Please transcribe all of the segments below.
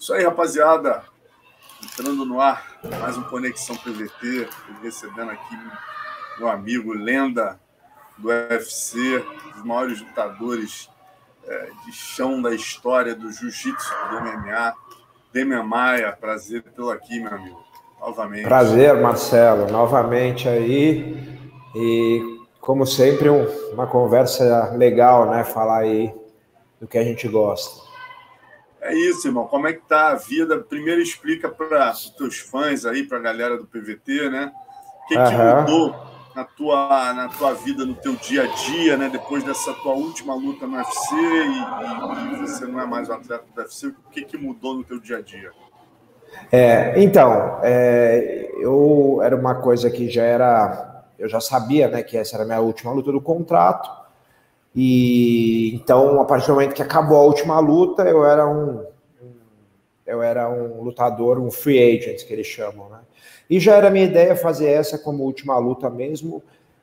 Isso aí, rapaziada. Entrando no ar, mais um Conexão PVT. Recebendo aqui meu amigo, lenda do UFC, dos maiores lutadores é, de chão da história do jiu-jitsu do MMA. Demian Maia, prazer tê-lo aqui, meu amigo. Novamente. Prazer, Marcelo. Novamente aí. E, como sempre, um, uma conversa legal, né? Falar aí do que a gente gosta. É isso, irmão. Como é que tá a vida? Primeiro explica para os teus fãs aí, para a galera do PVT, né? O que, que mudou na tua, na tua vida, no teu dia a dia, né? Depois dessa tua última luta no UFC e, e, você não é mais um atleta do UFC, o que, que mudou no teu dia a dia? É, então, é, eu era uma coisa que já era, eu já sabia, né, que essa era a minha última luta do contrato. E então, a partir do momento que acabou a última luta, eu era um, eu era um lutador, um free agent que eles chamam, né? E já era minha ideia fazer essa como última luta mesmo,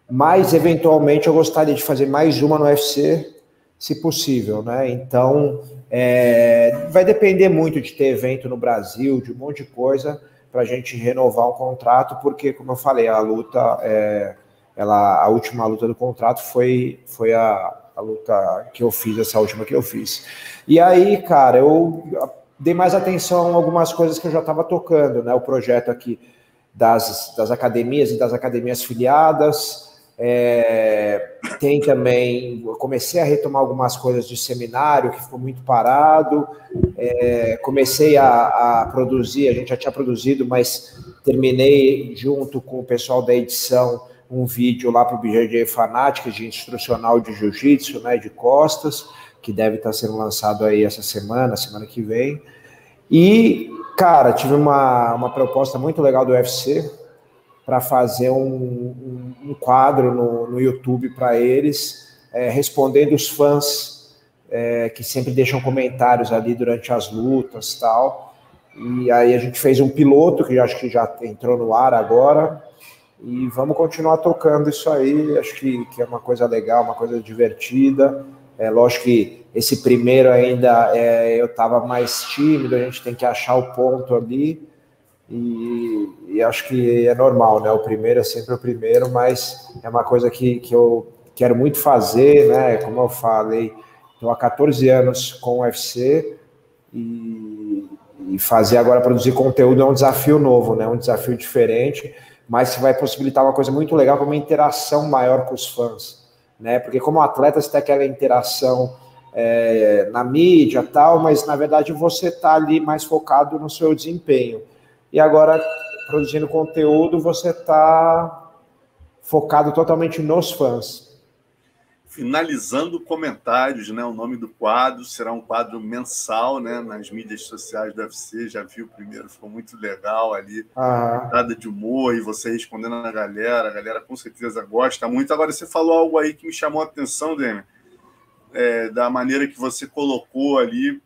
mas eventualmente eu gostaria de fazer mais uma no UFC, se possível, né? Então, é, vai depender muito de ter evento no Brasil, de um monte de coisa para a gente renovar o contrato, porque, como eu falei, a luta é, ela, a última luta do contrato foi, foi a, a luta que eu fiz, essa última que eu fiz. E aí, cara, eu dei mais atenção a algumas coisas que eu já estava tocando, né? O projeto aqui das, das academias e das academias filiadas. É, tem também, comecei a retomar algumas coisas de seminário que ficou muito parado. É, comecei a, a, produzir, a gente já tinha produzido, mas terminei junto com o pessoal da edição um vídeo lá para o BJJ Fanática de instrucional de jiu-jitsu, né, de costas, que deve estar sendo lançado aí essa semana, semana que vem. E, cara, tive uma, uma proposta muito legal do UFC para fazer um, um, um, quadro no, no YouTube para eles, é, respondendo os fãs é, que sempre deixam comentários ali durante as lutas tal. E aí a gente fez um piloto, que acho que já entrou no ar agora, e vamos continuar tocando isso aí. Acho que, que é uma coisa legal, uma coisa divertida. É lógico que esse primeiro ainda é, eu estava mais tímido, a gente tem que achar o ponto ali. E, e, acho que é normal, né? O primeiro é sempre o primeiro, mas é uma coisa que, que eu quero muito fazer, né? Como eu falei, estou há 14 anos com o UFC e, e fazer agora produzir conteúdo é um desafio novo, né? Um desafio diferente mas vai possibilitar uma coisa muito legal, como uma interação maior com os fãs, né? Porque como atleta você tem aquela interação é, na mídia tal, mas na verdade você está ali mais focado no seu desempenho. E agora, produzindo conteúdo, você está focado totalmente nos fãs finalizando comentários, né? O nome do quadro será um quadro mensal, né? Nas mídias sociais do UFC, já vi o primeiro, ficou muito legal ali, ah. nada de humor e você respondendo a galera, a galera com certeza gosta muito. Agora você falou algo aí que me chamou a atenção, Demi, é, da maneira que você colocou ali,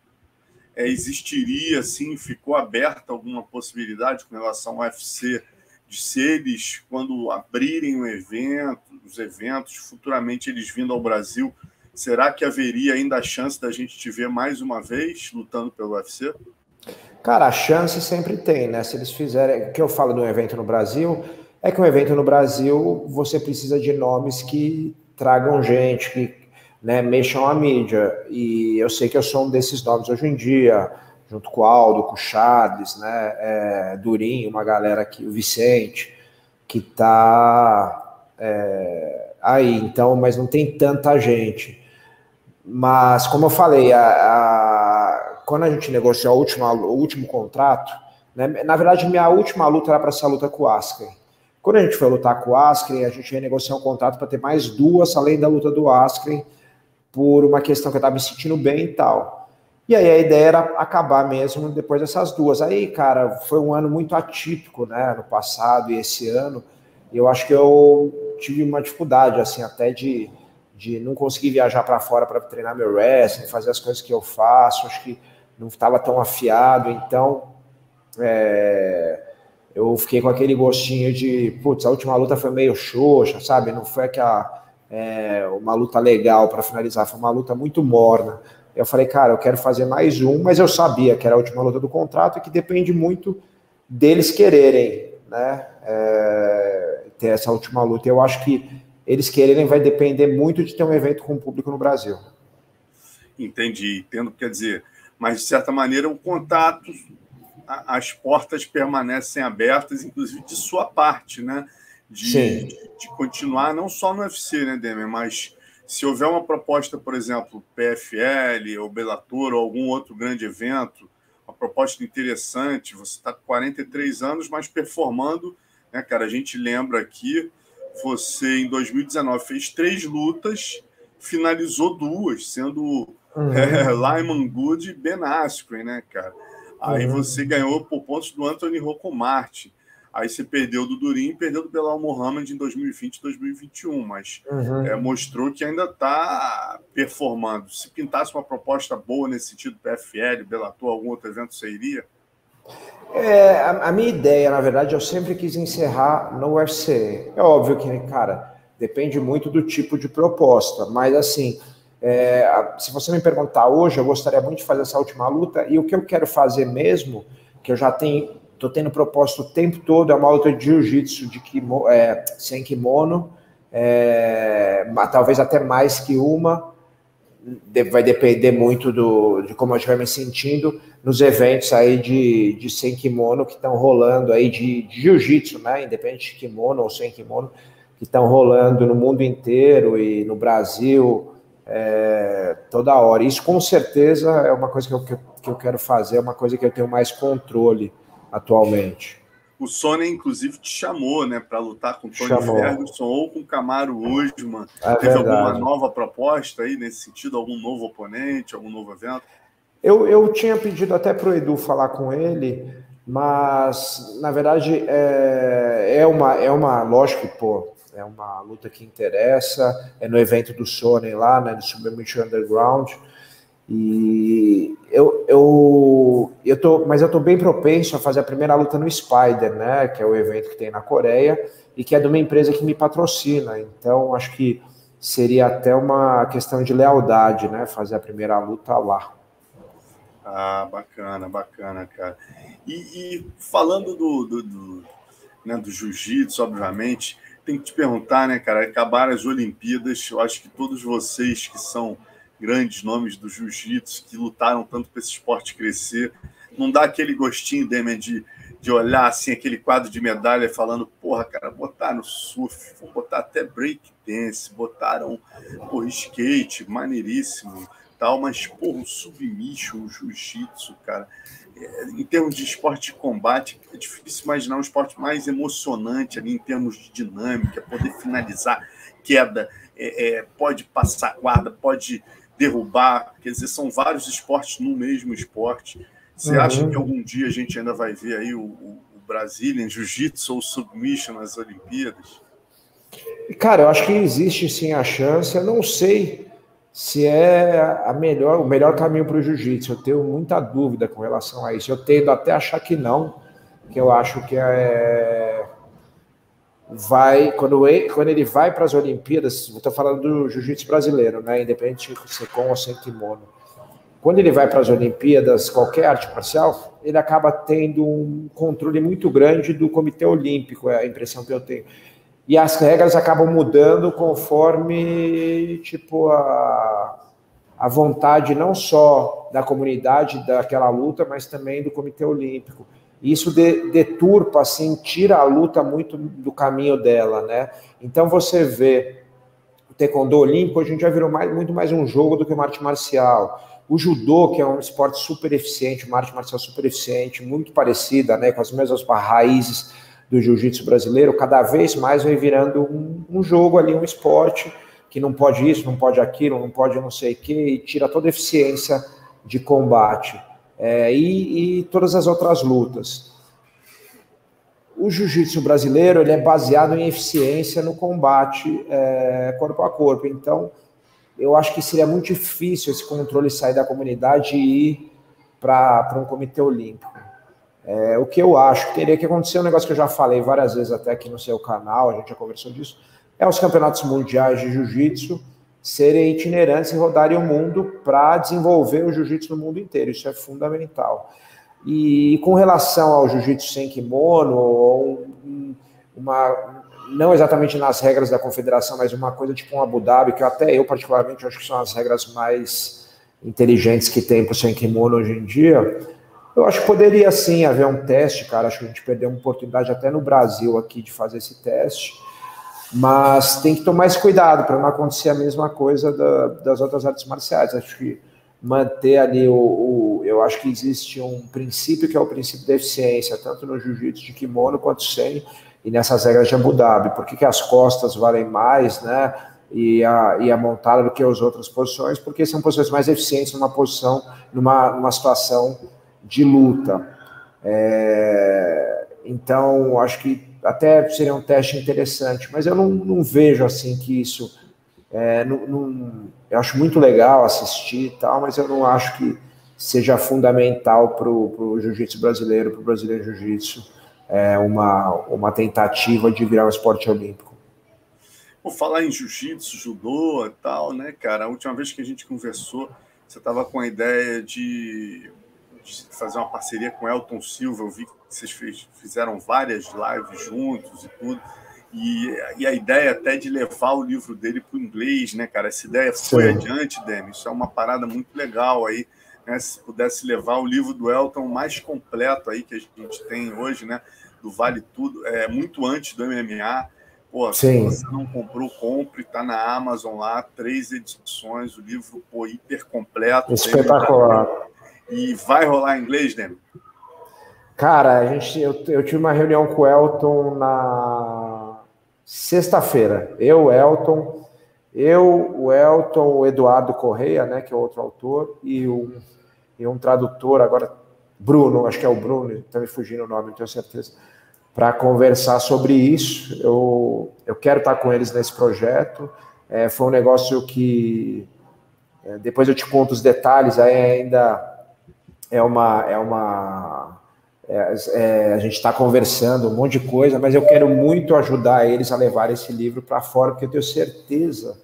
é, existiria, assim, ficou aberta alguma possibilidade com relação ao UFC de se eles, quando abrirem o evento, os eventos, futuramente eles vindo ao Brasil, será que haveria ainda a chance da gente te ver mais uma vez lutando pelo UFC? Cara, a chance sempre tem, né? Se eles fizerem. O que eu falo de um evento no Brasil é que um evento no Brasil você precisa de nomes que tragam gente, que né, mexam a mídia. E eu sei que eu sou um desses nomes hoje em dia junto com o Aldo, com o Charles, né, é, Durinho, uma galera aqui, o Vicente, que tá é, aí, então, mas não tem tanta gente. Mas, como eu falei, a, a, quando a gente negociou a última, o último contrato, né, na verdade, minha última luta era para essa luta com o Askren. Quando a gente foi lutar com o Askren, a gente ia negociar um contrato para ter mais duas, além da luta do Askren, por uma questão que eu estava me sentindo bem e tal. E aí a ideia era acabar mesmo depois dessas duas. Aí, cara, foi um ano muito atípico, né? No passado e esse ano. Eu acho que eu tive uma dificuldade, assim, até de, de não conseguir viajar para fora para treinar meu wrestling, fazer as coisas que eu faço. Acho que não estava tão afiado. Então, é, eu fiquei com aquele gostinho de, putz, a última luta foi meio xoxa, sabe? Não foi aquela, é, uma luta legal para finalizar, foi uma luta muito morna. Eu falei, cara, eu quero fazer mais um, mas eu sabia que era a última luta do contrato e que depende muito deles quererem, né? É, ter essa última luta. Eu acho que eles quererem vai depender muito de ter um evento com público no Brasil. Entendi, entendo, quer dizer, mas de certa maneira o contato, as portas permanecem abertas, inclusive de sua parte, né? De, de, continuar não só no UFC, né, Demer, mas se houver uma proposta, por exemplo, PFL ou Bellator ou algum outro grande evento, uma proposta interessante, você está com 43 anos, mas performando, né, cara? A gente lembra aqui, você em 2019 fez três lutas, finalizou duas, sendo uhum. é, Lyman Good e Ben Askren, né, cara? Aí uhum. você ganhou por pontos do Anthony Rocomarte. Aí você perdeu do Durin, perdeu do Belal Mohamed em 2020 e 2021, mas uhum. é, mostrou que ainda está performando. Se pintasse uma proposta boa nesse sentido, PFL, Bellator, algum outro evento, você iria? É, a, a, minha ideia, na verdade, eu sempre quis encerrar no UFC. É óbvio que, cara, depende muito do tipo de proposta, mas assim, é, se você me perguntar hoje, eu gostaria muito de fazer essa última luta, e o que eu quero fazer mesmo, que eu já tenho Estou tendo proposto o tempo todo, é uma luta de jiu-jitsu de kimo, é, sem kimono, é, talvez até mais que uma, vai depender muito do, de como eu estiver me sentindo nos eventos aí de, de sem kimono que estão rolando aí de, de jiu-jitsu, né? Independente de kimono ou sem kimono, que estão rolando no mundo inteiro e no Brasil é, toda hora. Isso com certeza é uma coisa que eu, que eu quero fazer, é uma coisa que eu tenho mais controle atualmente. O Sony, inclusive, te chamou né, para lutar com o Tony chamou. Ferguson ou com o Camaro Usman. É Teve verdade. alguma nova proposta aí nesse sentido? Algum novo oponente, algum novo evento? Eu, eu tinha pedido até para o Edu falar com ele, mas na verdade é, é, uma, é uma, lógico que, pô, é uma luta que interessa, é no evento do Sony lá, né, do Submission Underground. E eu, eu, eu tô, mas eu tô bem propenso a fazer a primeira luta no Spider, né? Que é o evento que tem na Coreia e que é de uma empresa que me patrocina. Então, acho que seria até uma questão de lealdade, né? Fazer a primeira luta lá. Ah, bacana, bacana, cara. E, e falando do, do, do, né, do jiu-jitsu, obviamente, tem que te perguntar, né, cara? Acabaram as Olimpíadas, eu acho que todos vocês que são grandes nomes do jiu-jitsu que lutaram tanto para esse esporte crescer. Não dá aquele gostinho, Demian, de, de olhar assim aquele quadro de medalha falando, porra, cara, botaram surf, vou botar até break dance, botaram porra, skate, maneiríssimo, tal, mas porra, o submission, o jiu-jitsu, cara, é, em termos de esporte de combate, é difícil imaginar um esporte mais emocionante ali em termos de dinâmica, poder finalizar queda, é, é, pode passar guarda, pode derrubar. Quer dizer, são vários esportes no mesmo esporte. Você uhum. acha que algum dia a gente ainda vai ver aí o, o, o em Jiu-Jitsu ou Submission nas Olimpíadas? Cara, eu acho que existe sim a chance. Eu não sei se é a melhor, o melhor caminho para o jiu-jitsu. Eu tenho muita dúvida com relação a isso. Eu tendo até achar que não, que eu acho que é vai quando ele, quando ele vai para as Olimpíadas, estou falando do jiu-jitsu brasileiro, né, independente de ser com ou sem kimono. Quando ele vai para as Olimpíadas, qualquer arte marcial, ele acaba tendo um controle muito grande do Comitê Olímpico, é a impressão que eu tenho. E as regras acabam mudando conforme tipo a a vontade não só da comunidade daquela luta, mas também do Comitê Olímpico. Isso de, deturpa, assim, tira a luta muito do caminho dela, né? Então você vê o taekwondo olímpico hoje em dia virou mais, muito mais um jogo do que uma arte marcial. O judô, que é um esporte super eficiente, uma arte marcial super eficiente, muito parecida, né, com as mesmas raízes do jiu-jitsu brasileiro, cada vez mais vem virando um, um, jogo ali, um esporte que não pode isso, não pode aquilo, não pode não sei o que, e tira toda a eficiência de combate é, e, e, todas as outras lutas. O jiu-jitsu brasileiro ele é baseado em eficiência no combate é, corpo a corpo. Então, eu acho que seria muito difícil esse controle sair da comunidade e ir para um comitê olímpico. É, o que eu acho teria que acontecer um negócio que eu já falei várias vezes até aqui no seu canal, a gente já conversou disso, é os campeonatos mundiais de jiu-jitsu serem itinerantes e rodarem o mundo para desenvolver o jiu-jitsu no mundo inteiro. Isso é fundamental. E, com relação ao jiu-jitsu sem kimono, ou uma, não exatamente nas regras da confederação, mas uma coisa tipo um Abu Dhabi, que até eu particularmente acho que são as regras mais inteligentes que tem para o sem kimono hoje em dia, eu acho que poderia sim haver um teste, cara. Acho que a gente perdeu uma oportunidade até no Brasil aqui de fazer esse teste mas tem que tomar esse cuidado para não acontecer a mesma coisa da, das outras artes marciais. Acho que manter ali o, o, Eu acho que existe um princípio que é o princípio da eficiência, tanto no jiu-jitsu de kimono quanto sem, e nessas regras de Abu Dhabi. Por que, que as costas valem mais, né? E a, e a montada do que as outras posições? Porque são posições mais eficientes numa posição, numa, numa situação de luta. É, então, acho que até seria um teste interessante, mas eu não, não vejo assim que isso. É, não, não, eu acho muito legal assistir e tal, mas eu não acho que seja fundamental para o jiu-jitsu brasileiro, para o brasileiro jiu-jitsu, é, uma, uma tentativa de virar um esporte olímpico. Vou falar em jiu-jitsu, judô e tal, né, cara? A última vez que a gente conversou, você estava com a ideia de, de fazer uma parceria com Elton Silva. Eu vi que vocês fez, fizeram várias lives juntos e tudo. E, e, a ideia até de levar o livro dele para o inglês, né, cara? Essa ideia foi Sim. adiante, Demi. Isso é uma parada muito legal aí. Né? Se pudesse levar o livro do Elton mais completo aí que a gente tem hoje, né? Do Vale Tudo, é muito antes do MMA. Pô, Sim. se você não comprou, compre, tá na Amazon lá, três edições, o livro pô, hiper completo. Espetacular. E vai rolar em inglês, Demi? Cara, a gente, eu, eu tive uma reunião com o Elton na sexta-feira. Eu, Elton, eu, o Elton, o Eduardo Correia, né, que é outro autor, e um, e um tradutor, agora Bruno, acho que é o Bruno, está me fugindo o nome, não tenho certeza, para conversar sobre isso. Eu, eu quero estar com eles nesse projeto. É, foi um negócio que é, depois eu te conto os detalhes, aí ainda é uma, é uma é, é, a gente está conversando um monte de coisa, mas eu quero muito ajudar eles a levar esse livro para fora, porque eu tenho certeza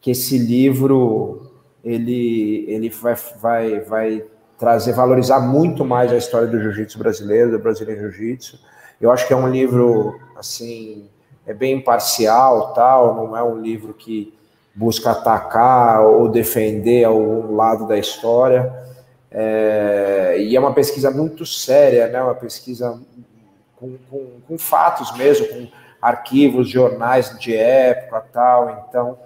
que esse livro ele, ele vai, vai, vai trazer, valorizar muito mais a história do jiu-jitsu brasileiro, do brasileiro jiu-jitsu. Eu acho que é um livro, assim, é bem imparcial, tal, não é um livro que busca atacar ou defender algum lado da história. É, e é uma pesquisa muito séria, né? uma pesquisa com, com, com, fatos mesmo, com arquivos, jornais de época tal. Então,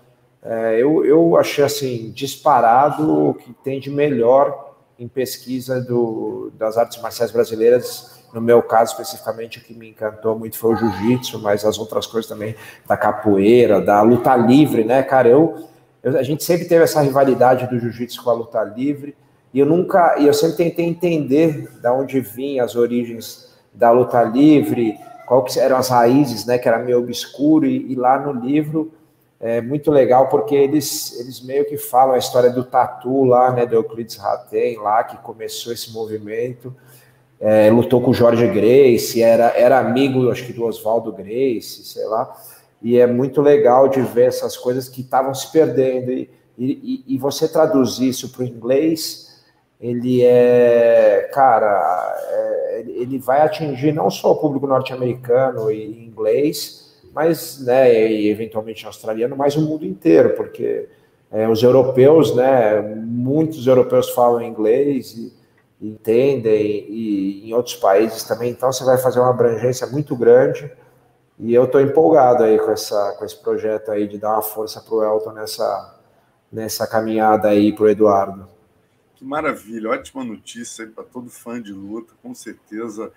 é, eu, eu achei assim, disparado o que tem de melhor em pesquisa do, das artes marciais brasileiras. No meu caso, especificamente, o que me encantou muito foi o jiu-jitsu, mas as outras coisas também, da capoeira, da luta livre, né, cara? Eu, eu a gente sempre teve essa rivalidade do jiu-jitsu com a luta livre. E eu nunca, e eu sempre tentei entender da onde vinham as origens da luta livre, qual que eram as raízes, né, que era meio obscuro, e, e lá no livro é muito legal porque eles, eles meio que falam a história do tatu lá, né, do Euclides Ratten lá, que começou esse movimento, é, lutou com o Jorge Grace, era, era amigo, acho que do Oswaldo Grace, sei lá, e é muito legal de ver essas coisas que estavam se perdendo, e, e, e você traduzir isso para o inglês ele é, cara, é, ele vai atingir não só o público norte-americano e inglês, mas, né, e eventualmente australiano, mas o mundo inteiro, porque é, os europeus, né, muitos europeus falam inglês e, entendem, e, e em outros países também, então você vai fazer uma abrangência muito grande, e eu estou empolgado aí com, essa, com esse projeto aí de dar uma força para o Elton nessa, nessa caminhada aí para o Eduardo. Que maravilha, ótima notícia para todo fã de luta, com certeza.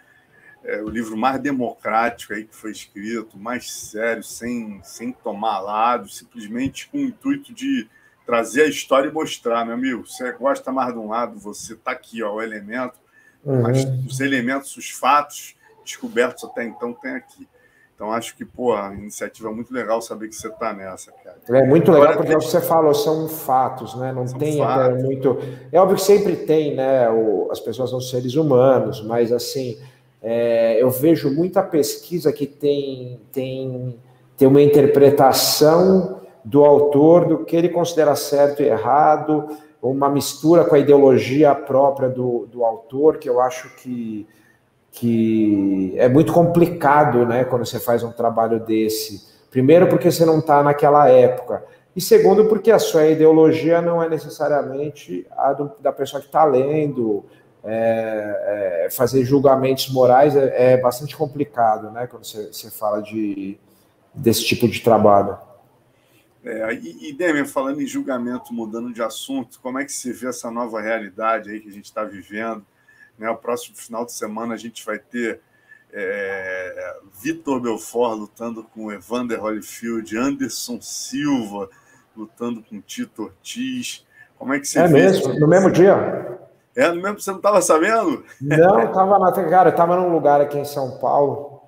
É o livro mais democrático aí que foi escrito, mais sério, sem, sem tomar lado, simplesmente com o intuito de trazer a história e mostrar, meu amigo. Você gosta mais de um lado, você está aqui, ó, o elemento, uhum. mas os elementos, os fatos descobertos até então tem aqui. Então, acho que, pô, a iniciativa é muito legal saber que você está nessa, cara. É muito legal Agora, porque. É o que você falou, são fatos, né? Não tem fatos. muito. É óbvio que sempre tem, né? O... As pessoas são seres humanos, mas assim, é... eu vejo muita pesquisa que tem, tem, tem uma interpretação do autor, do que ele considera certo e errado, uma mistura com a ideologia própria do, do autor, que eu acho que, que é muito complicado né, quando você faz um trabalho desse. Primeiro, porque você não está naquela época. E segundo, porque a sua ideologia não é necessariamente a do, da pessoa que está lendo. É, é, fazer julgamentos morais é, é, bastante complicado, né? Quando você, você fala de, desse tipo de trabalho. É, e, e Demian, falando em julgamento, mudando de assunto, como é que se vê essa nova realidade aí que a gente está vivendo? Né? O próximo final de semana a gente vai ter é, Vitor Belfort lutando com Evander Holyfield, Anderson Silva lutando com Tito Ortiz. Como é que você É mesmo? No mesmo dia? É, no mesmo, você não estava sabendo? Não, estava na. Cara, eu estava num lugar aqui em São Paulo,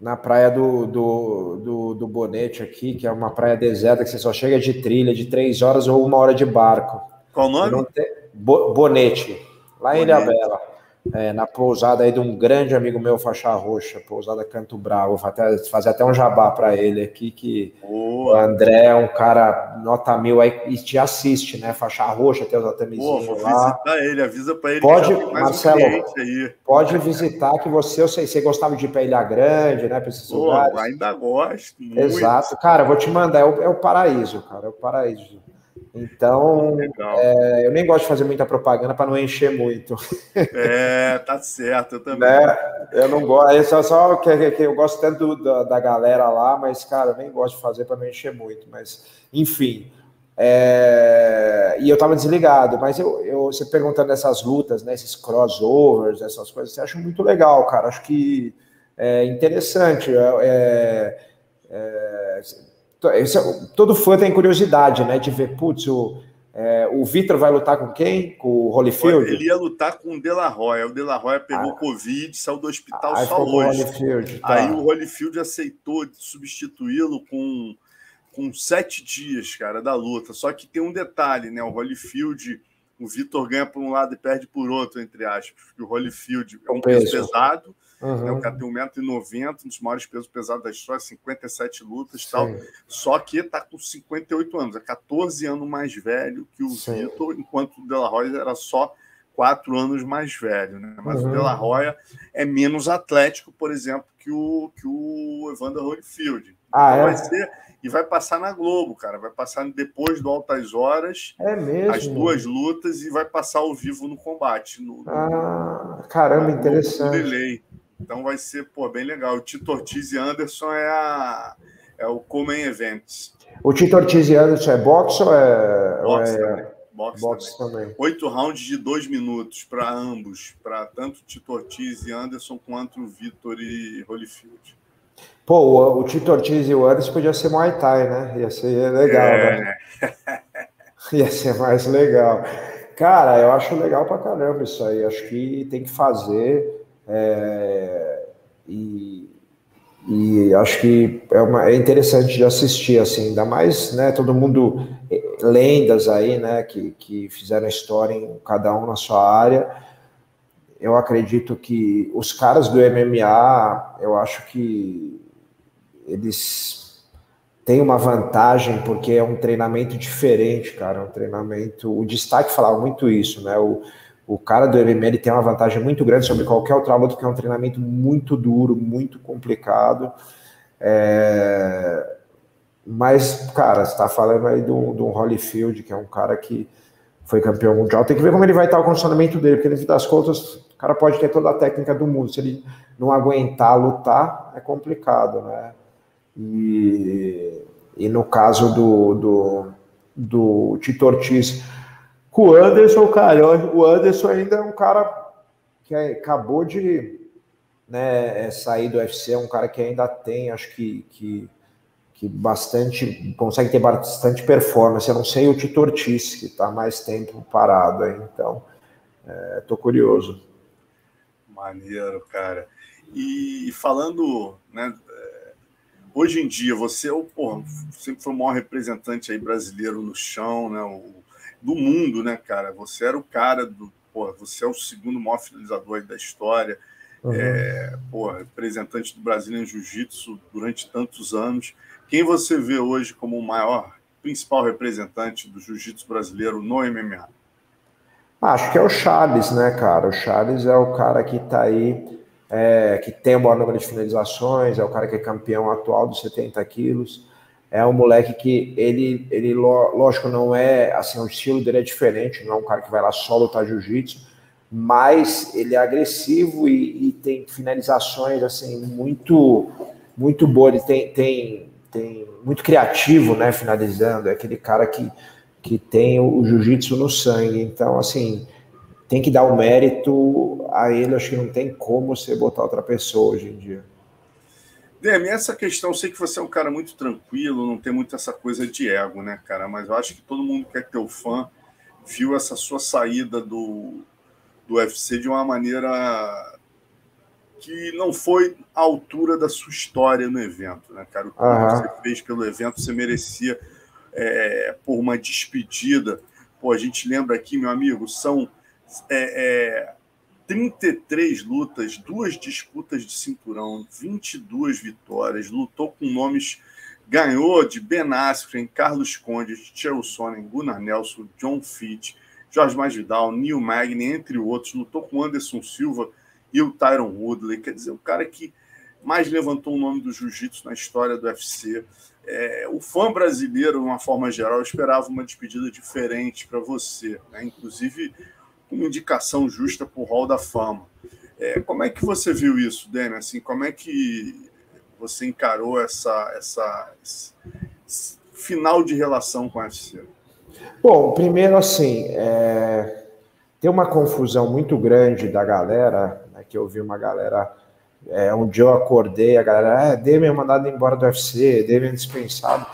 na praia do, do, do, do, Bonete aqui, que é uma praia deserta que você só chega de trilha de três horas ou uma hora de barco. Qual o nome? Bonete, lá em Ilha Bela é, na pousada aí de um grande amigo meu, faixa roxa, pousada Canto Bravo. Vou até, fazer até um jabá para ele aqui, que Boa. o André é um cara nota mil aí e te assiste, né? Faixa roxa, tem os atamizinhos lá. visitar ele, avisa para ele pode, Marcelo, um pode visitar que você, eu sei, você gostava de ir para Ilha Grande, né? Para esses Pô, lugares. Ainda gosto. Muito. Exato. Cara, vou te mandar, é o, é o paraíso, cara, é o paraíso. Então, é, eu nem gosto de fazer muita propaganda para não encher muito. É, tá certo, eu também. Né? Eu não gosto, é só, só que, que, eu gosto tanto da, da, galera lá, mas, cara, eu nem gosto de fazer para não encher muito. Mas, enfim. É, e eu tava desligado, mas eu, eu, você perguntando essas lutas, né, esses crossovers, essas coisas, você acha muito legal, cara. Acho que é interessante. É, é todo fã tem curiosidade, né? De ver, putz, o, é, o Vitor vai lutar com quem? Com o Holyfield? Ele ia lutar com o De La Roya. O De La Roya pegou ah. Covid, saiu do hospital ah, só hoje. Holyfield, tá. Aí o Holyfield aceitou substituí-lo com, com sete dias, cara, da luta. Só que tem um detalhe, né? O Holyfield, o Vitor ganha por um lado e perde por outro, entre aspas. Porque o Holyfield é um peso pesado Uhum. Né? O cara tem 1,90m, um dos maiores pesos pesados da história, 57 lutas e tal. Só que está com 58 anos, é 14 anos mais velho que o Sim. Vitor, enquanto o De La Roya era só 4 anos mais velho. Né? Mas uhum. o De La Roya é menos atlético, por exemplo, que o, que o Evander Holyfield. Ah, então é? vai ser e vai passar na Globo, cara. Vai passar depois do Altas Horas. É. As duas lutas e vai passar ao vivo no combate. No, ah, caramba, interessante. Delay. Então vai ser pô, bem legal. O Tito Ortiz e Anderson é, a, é o Common Events. O Tito Ortiz e Anderson é boxe ou é. Boxe, é... Boxe, boxe também. também. Oito rounds de dois minutos para ambos, para tanto Tito Ortiz e Anderson quanto o Vitor e Holyfield. Pô, o, o, Tito Ortiz e o Anderson podia ser Muay Thai, né? Ia ser legal, é. né? Ia ser mais legal. Cara, eu acho legal pra caramba isso aí. Acho que tem que fazer. É, e, e, acho que é, uma, é, interessante de assistir, assim, ainda mais, né, todo mundo, eh, lendas aí, né, que, que fizeram história em cada um na sua área, eu acredito que os caras do MMA, eu acho que eles têm uma vantagem porque é um treinamento diferente, cara, é um treinamento, o destaque falava muito isso, né, o, o cara do MMA ele tem uma vantagem muito grande sobre qualquer outra luta, que é um treinamento muito duro, muito complicado. É... Mas, cara, você está falando aí do, do Holyfield, que é um cara que foi campeão mundial. Tem que ver como ele vai estar o condicionamento dele, porque no fim das contas, o cara pode ter toda a técnica do mundo. Se ele não aguentar lutar, é complicado, né? E, e no caso do, do, do Tito Ortiz com o Anderson, cara, o Anderson ainda é um cara que acabou de né, é, sair do UFC, é um cara que ainda tem, acho que, que, que bastante, consegue ter bastante performance. Eu não sei o Tito Ortiz, que está mais tempo parado aí, então é, curioso. Maneiro, cara. E falando, né, é, hoje em dia, você é o, porra, sempre foi o maior representante aí brasileiro no chão, né, o do mundo, né, cara? Você era o cara do. Pô, você é o segundo maior finalizador da história. uhum. é, pô, representante do Brasil em Jiu-Jitsu durante tantos anos. Quem você vê hoje como o maior, principal representante do Jiu-Jitsu brasileiro no MMA? Acho que é o Charles, né, cara? O Charles é o cara que está aí, é, que tem o maior número de finalizações, é o cara que é campeão atual dos 70 quilos. É um moleque que ele, ele lógico, não é assim, o estilo dele é diferente, não é um cara que vai lá só lutar jiu-jitsu, mas ele é agressivo e, e, tem finalizações assim muito muito boas. Ele tem, tem, tem muito criativo, né? Finalizando, é aquele cara que que tem o, jiu-jitsu no sangue. Então, assim, tem que dar o mérito a ele. Acho que não tem como você botar outra pessoa hoje em dia. Demi, essa questão, eu sei que você é um cara muito tranquilo, não tem muito essa coisa de ego, né, cara? Mas eu acho que todo mundo que é teu fã viu essa sua saída do, do UFC de uma maneira que não foi à altura da sua história no evento, né, cara? O que uhum. você fez pelo evento, você merecia é, por uma despedida. Pô, a gente lembra aqui, meu amigo, são é, é, 33 lutas, duas disputas de cinturão, 22 vitórias, lutou com nomes, ganhou de Ben Askren, Carlos Conde, Chael Sonnen, Gunnar Nelson, John Fitch, Jorge Masvidal, Neil Magny, entre outros, lutou com Anderson Silva e o Tyron Woodley, quer dizer, o cara que mais levantou o nome do jiu-jitsu na história do UFC é, o fã brasileiro, de uma forma geral, esperava uma despedida diferente para você, né? inclusive uma indicação justa para o Hall da Fama. É, como é que você viu isso, Dani? Assim, como é que você encarou essa, essa esse final de relação com a UFC? Bom, primeiro assim, é... tem uma confusão muito grande da galera, né, que eu vi uma galera é, dia eu acordei, a galera, ah, Demian é mandado embora do UFC, é dispensado.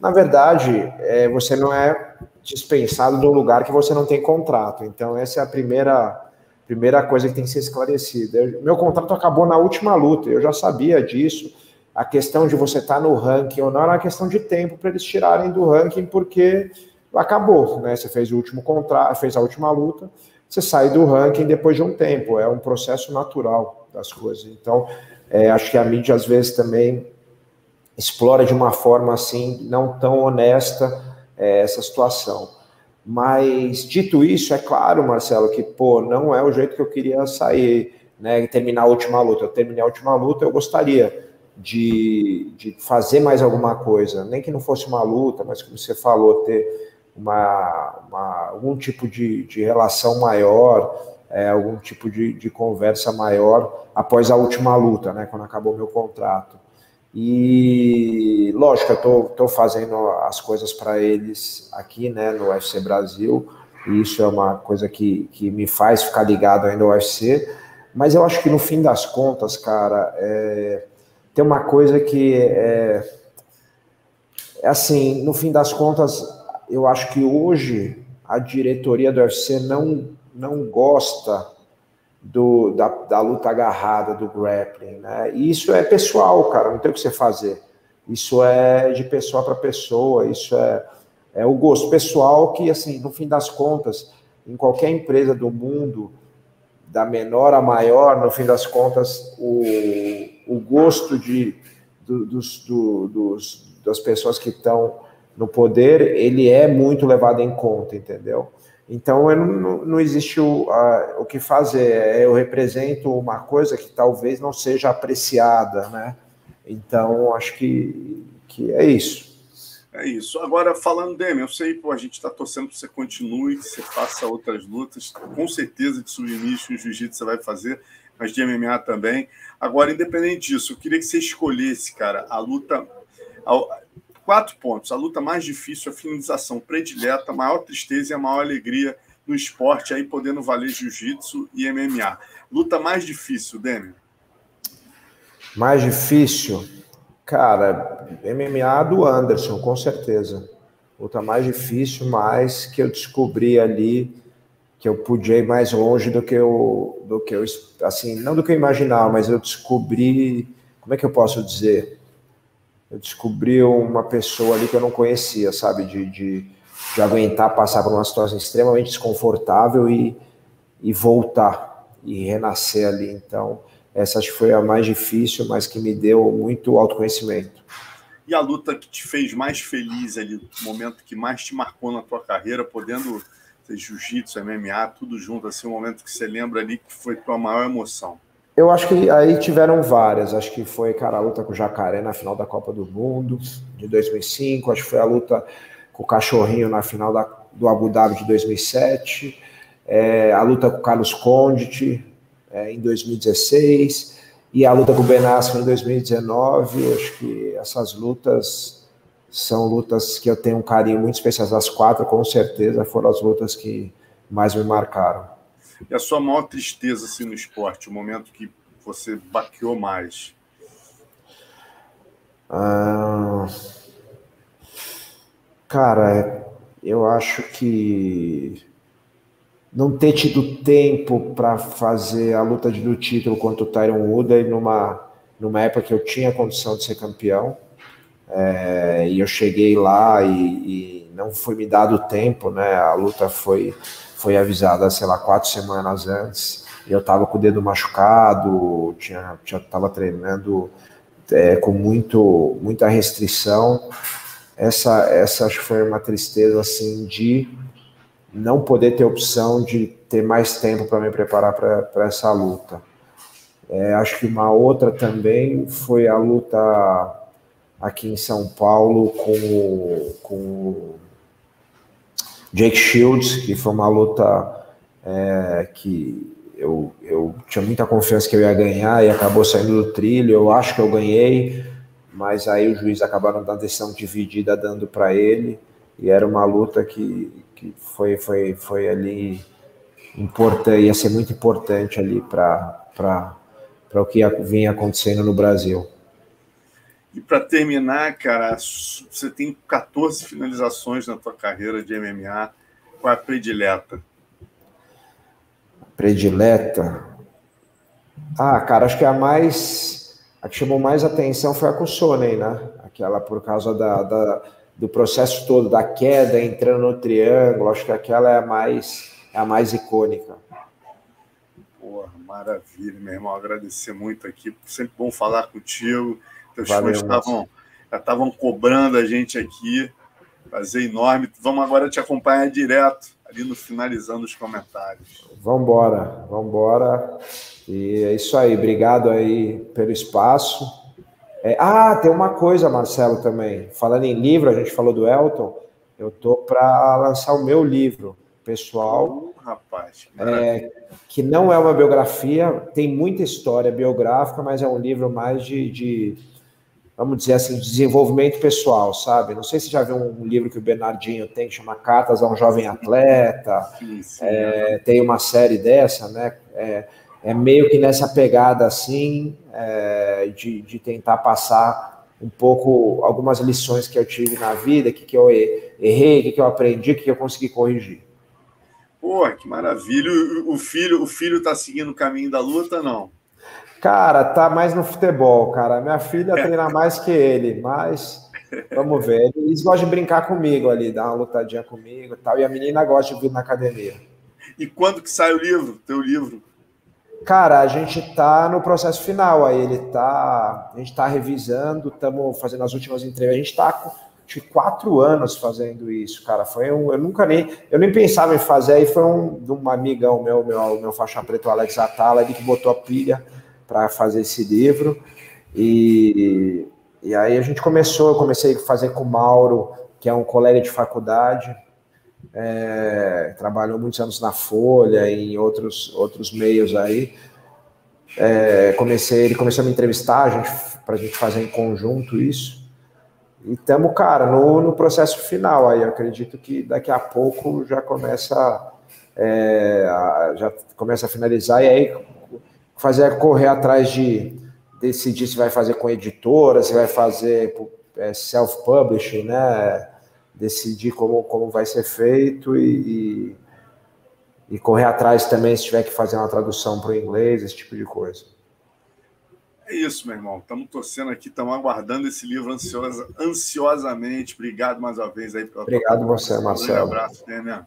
Na verdade, é, você não é dispensado de um lugar que você não tem contrato. Então, essa é a primeira, primeira coisa que tem que ser esclarecida. Eu, meu contrato acabou na última luta, eu já sabia disso. A questão de você estar tá no ranking ou não era uma questão de tempo para eles tirarem do ranking, porque acabou, né? Você fez o último contrato, fez a última luta, você sai do ranking depois de um tempo. É um processo natural das coisas. Então, é, acho que a mídia às vezes também explora de uma forma assim não tão honesta é, essa situação. Mas dito isso, é claro, Marcelo, que pô, não é o jeito que eu queria sair, né? Terminar a última luta. Eu terminei a última luta, eu gostaria de, de fazer mais alguma coisa, nem que não fosse uma luta, mas como você falou, ter uma, uma algum tipo de, de relação maior, é, algum tipo de, de, conversa maior após a última luta, né, quando acabou meu contrato. E, lógico, eu estou fazendo as coisas para eles aqui, né, no UFC Brasil, e isso é uma coisa que, que me faz ficar ligado ainda ao UFC, mas eu acho que no fim das contas, cara, é, tem uma coisa que é, é assim, no fim das contas, eu acho que hoje a diretoria do UFC não não gosta do, da, da luta agarrada, do grappling, né? E isso é pessoal, cara, não tem o que você fazer. Isso é de pessoa para pessoa, isso é, é o gosto pessoal que, assim, no fim das contas, em qualquer empresa do mundo, da menor a maior, no fim das contas, o, o gosto de, do, dos, do, dos, das pessoas que estão no poder, ele é muito levado em conta, entendeu? Então, não, não existe o, a, o que fazer. É, eu represento uma coisa que talvez não seja apreciada, né? Então, acho que, que é isso. É isso. Agora, falando, Demi, eu sei que a gente está torcendo que você continue, que você faça outras lutas. Com certeza de submission e jiu-jitsu você vai fazer, mas de MMA também. Agora, independente disso, eu queria que você escolhesse, cara, a luta. Quatro pontos. A luta mais difícil, a finalização predileta, a maior tristeza e a maior alegria no esporte, aí podendo valer jiu-jitsu e MMA. Luta mais difícil, Demi? Mais difícil? Cara, MMA do Anderson, com certeza. Luta mais difícil, mas que eu descobri ali que eu podia ir mais longe do que eu, do que eu, assim, não do que eu imaginava, mas eu descobri, como é que eu posso dizer? Eu descobri uma pessoa ali que eu não conhecia, sabe? De, de, de aguentar passar por uma situação extremamente desconfortável e, e voltar e renascer ali. Então, essa acho que foi a mais difícil, mas que me deu muito autoconhecimento. E a luta que te fez mais feliz ali, o momento que mais te marcou na tua carreira, podendo ter jiu-jitsu, MMA, tudo junto, assim, o momento que você lembra ali que foi tua maior emoção? Eu acho que aí tiveram várias. Acho que foi, cara, a luta com o Jacaré na final da Copa do Mundo de 2005. Acho que foi a luta com o Cachorrinho na final da, do Abu Dhabi de 2007. É, a luta com o Carlos Condit é, em 2016 e a luta com o Ben Askren em 2019. Acho que essas lutas são lutas que eu tenho um carinho muito especial. As quatro, com certeza, foram as lutas que mais me marcaram. E a sua maior tristeza assim, no esporte, o momento que você baqueou mais? Ah, cara, eu acho que não ter tido tempo para fazer a luta do título contra o Tyron Woodley numa, numa época que eu tinha condição de ser campeão. É, e eu cheguei lá e, e, não foi me dado tempo, né? A luta foi, foi avisada, sei lá, quatro semanas antes. Eu estava com o dedo machucado, tinha, tinha tava treinando é, com muito, muita restrição. Essa, essa acho que foi uma tristeza assim de não poder ter opção de ter mais tempo para me preparar para essa luta. É, acho que uma outra também foi a luta aqui em São Paulo com, com Jake Shields, que foi uma luta é, que eu, eu tinha muita confiança que eu ia ganhar e acabou saindo do trilho. Eu acho que eu ganhei, mas aí o juiz acabaram dando decisão dividida dando para ele e era uma luta que, que foi, foi, foi ali importante, ia ser muito importante ali para o que vinha acontecendo no Brasil. E para terminar, cara, você tem 14 finalizações na tua carreira de MMA. Qual é a predileta? Predileta? Ah, cara, acho que a mais. A que chamou mais atenção foi a com o Sony, né? Aquela por causa da, da do processo todo, da queda, entrando no triângulo, acho que aquela é a mais, é a mais icônica. Porra, maravilha, meu irmão. Agradecer muito aqui. Sempre bom falar contigo. Teus fãs estavam, já estavam cobrando a gente aqui. Prazer enorme. Vamos agora te acompanhar direto, ali no finalizando os comentários. Vamos embora. E é isso aí. Obrigado aí pelo espaço. É, ah, tem uma coisa, Marcelo, também. Falando em livro, a gente falou do Elton. Eu tô para lançar o meu livro pessoal. Rapaz, é, que não é uma biografia, tem muita história biográfica, mas é um livro mais de, de vamos dizer assim, desenvolvimento pessoal, sabe? Não sei se já viu um livro que o Bernardinho tem, que chama Cartas a um Jovem Atleta. Sim, sim, é, tem uma série dessa, né? É, é meio que nessa pegada assim, é, de, de tentar passar um pouco algumas lições que eu tive na vida, que, que eu errei, que, que eu aprendi, que, que eu consegui corrigir. Pô, que maravilha. O filho, o filho tá seguindo o caminho da luta, não? Cara, tá mais no futebol, cara. Minha filha é. treina mais que ele, mas vamos ver. Eles gostam de brincar comigo ali, dar uma lutadinha comigo e tal. E a menina gosta de vir na academia. E quando que sai o livro, teu livro? Cara, a gente está no processo final aí, ele tá, a gente está revisando, estamos fazendo as últimas entrevistas, a gente está de quatro anos fazendo isso, cara. Foi um, eu nunca nem, eu nem pensava em fazer, aí foi um de um amigão meu, meu, meu faixa preta, o Alex Atala, ele que botou a pilha para fazer esse livro. E, e aí a gente começou, eu comecei a fazer com o Mauro, que é um colega de faculdade, é, trabalhou muitos anos na Folha e em outros, outros meios aí. É, comecei, ele começou a me entrevistar para a gente fazer em conjunto isso. E estamos, cara, no, no processo final aí. Eu acredito que daqui a pouco já começa, é, a, já começa a finalizar e aí fazer correr atrás de decidir se vai fazer com editora, se vai fazer é, self-publishing, né? decidir como, como vai ser feito e, e, correr atrás também se tiver que fazer uma tradução para o inglês, esse tipo de coisa. É isso, meu irmão. Estamos torcendo aqui, estamos aguardando esse livro ansiosa, ansiosamente. Obrigado mais uma vez aí pela Obrigado você, Marcelo. Um abraço, né,